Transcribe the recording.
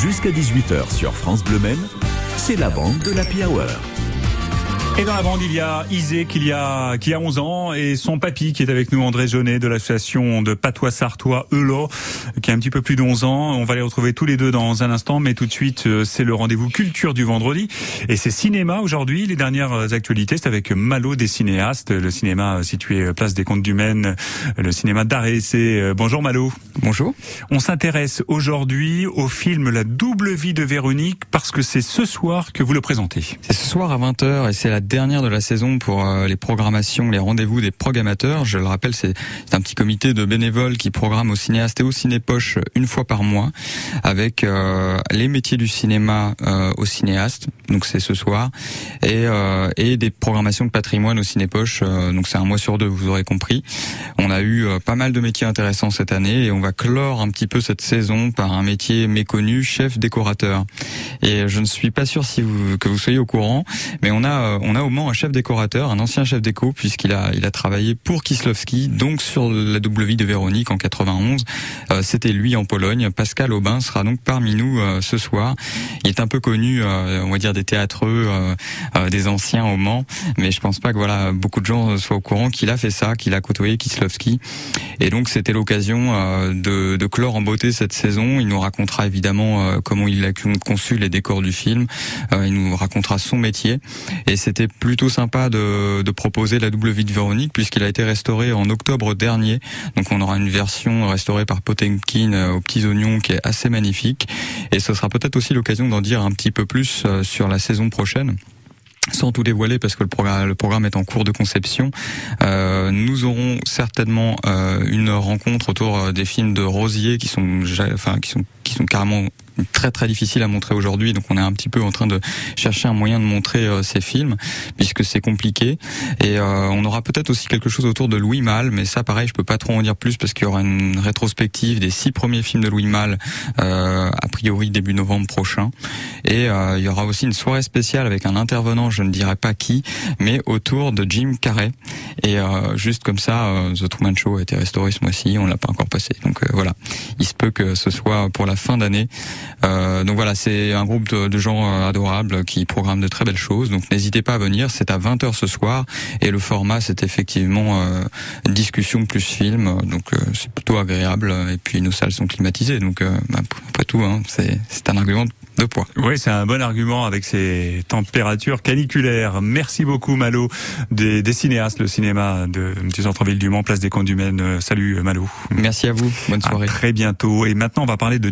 Jusqu'à 18h sur France Bleu Maine, c'est la bande de la Hour. Et dans la bande, il y a Isée qui, a, qui a 11 ans et son papy qui est avec nous, André Jeunet de l'association de patois sartois Eulot, qui a un petit peu plus de 11 ans. On va les retrouver tous les deux dans un instant, mais tout de suite, euh, c'est le rendez-vous culture du vendredi. Et c'est cinéma aujourd'hui. Les dernières actualités, c'est avec Malo des cinéastes, le cinéma situé place des Comptes du Maine, le cinéma d'art et essai. Bonjour Malo. Bonjour. On s'intéresse aujourd'hui au film La double vie de Véronique parce que c'est ce soir que vous le présentez. C'est ce soir à 20h et c'est la dernière de la saison pour euh, les programmations, les rendez-vous des programmateurs. Je le rappelle, c'est un petit comité de bénévoles qui programme au cinéaste et au cinépoche une fois par mois avec euh, les métiers du cinéma euh, au cinéaste. Donc c'est ce soir et, et des programmations de patrimoine au cinépoche. donc c'est un mois sur deux, vous aurez compris. On a eu pas mal de métiers intéressants cette année et on va clore un petit peu cette saison par un métier méconnu, chef décorateur. Et je ne suis pas sûr si vous, que vous soyez au courant, mais on a on a au Mans un chef décorateur, un ancien chef déco, puisqu'il a, il a travaillé pour Kislovski, donc sur la vie de Véronique en 91. Euh, C'était lui en Pologne. Pascal Aubin sera donc parmi nous euh, ce soir. Il est un peu connu, euh, on va dire, des théâtreux, euh, des anciens au Mans, mais je pense pas que voilà beaucoup de gens soient au courant qu'il a fait ça, qu'il a côtoyé Kislovski. Et donc c'était l'occasion de, de, clore en beauté cette saison. Il nous racontera évidemment comment il a conçu les décors du film. il nous racontera son métier. Et c'était plutôt sympa de, de, proposer la double vie de Véronique puisqu'il a été restauré en octobre dernier. Donc on aura une version restaurée par Potemkin euh, aux petits oignons qui est assez magnifique. Et ce sera peut-être aussi l'occasion d'en dire un petit peu plus euh, sur la saison prochaine sans tout dévoiler parce que le programme, est en cours de conception. Euh, nous aurons certainement euh, une rencontre autour euh, des films de Rosier qui sont, enfin, qui sont, qui sont carrément très très difficile à montrer aujourd'hui. Donc on est un petit peu en train de chercher un moyen de montrer euh, ces films puisque c'est compliqué. Et on aura peut-être aussi quelque chose autour de Louis Malle, mais ça pareil, je peux pas trop en dire plus parce qu'il y aura une rétrospective des six premiers films de Louis Malle priori début novembre prochain. Et euh, il y aura aussi une soirée spéciale avec un intervenant, je ne dirais pas qui, mais autour de Jim Carrey. Et euh, juste comme ça, The Truman Show a été restauré ce mois-ci, on l'a pas encore passé. Donc voilà, il se peut que ce soit pour la fin d'année. Euh, donc voilà, c'est un groupe de, gens euh, adorables qui programment de très belles choses. Donc n'hésitez pas à venir, c'est à 20h ce soir et le format c'est effectivement euh, discussion plus film. Donc euh, c'est plutôt agréable et puis nos salles sont climatisées. Donc bah, après tout, hein, c'est un argument de poids. Oui, c'est un bon argument avec ces températures caniculaires. Merci beaucoup Malo des, des cinéastes, le cinéma de, du centre-ville du Mans, place des du Maine. Salut Malo. Merci à vous, bonne soirée. À très bientôt. Et maintenant on va parler de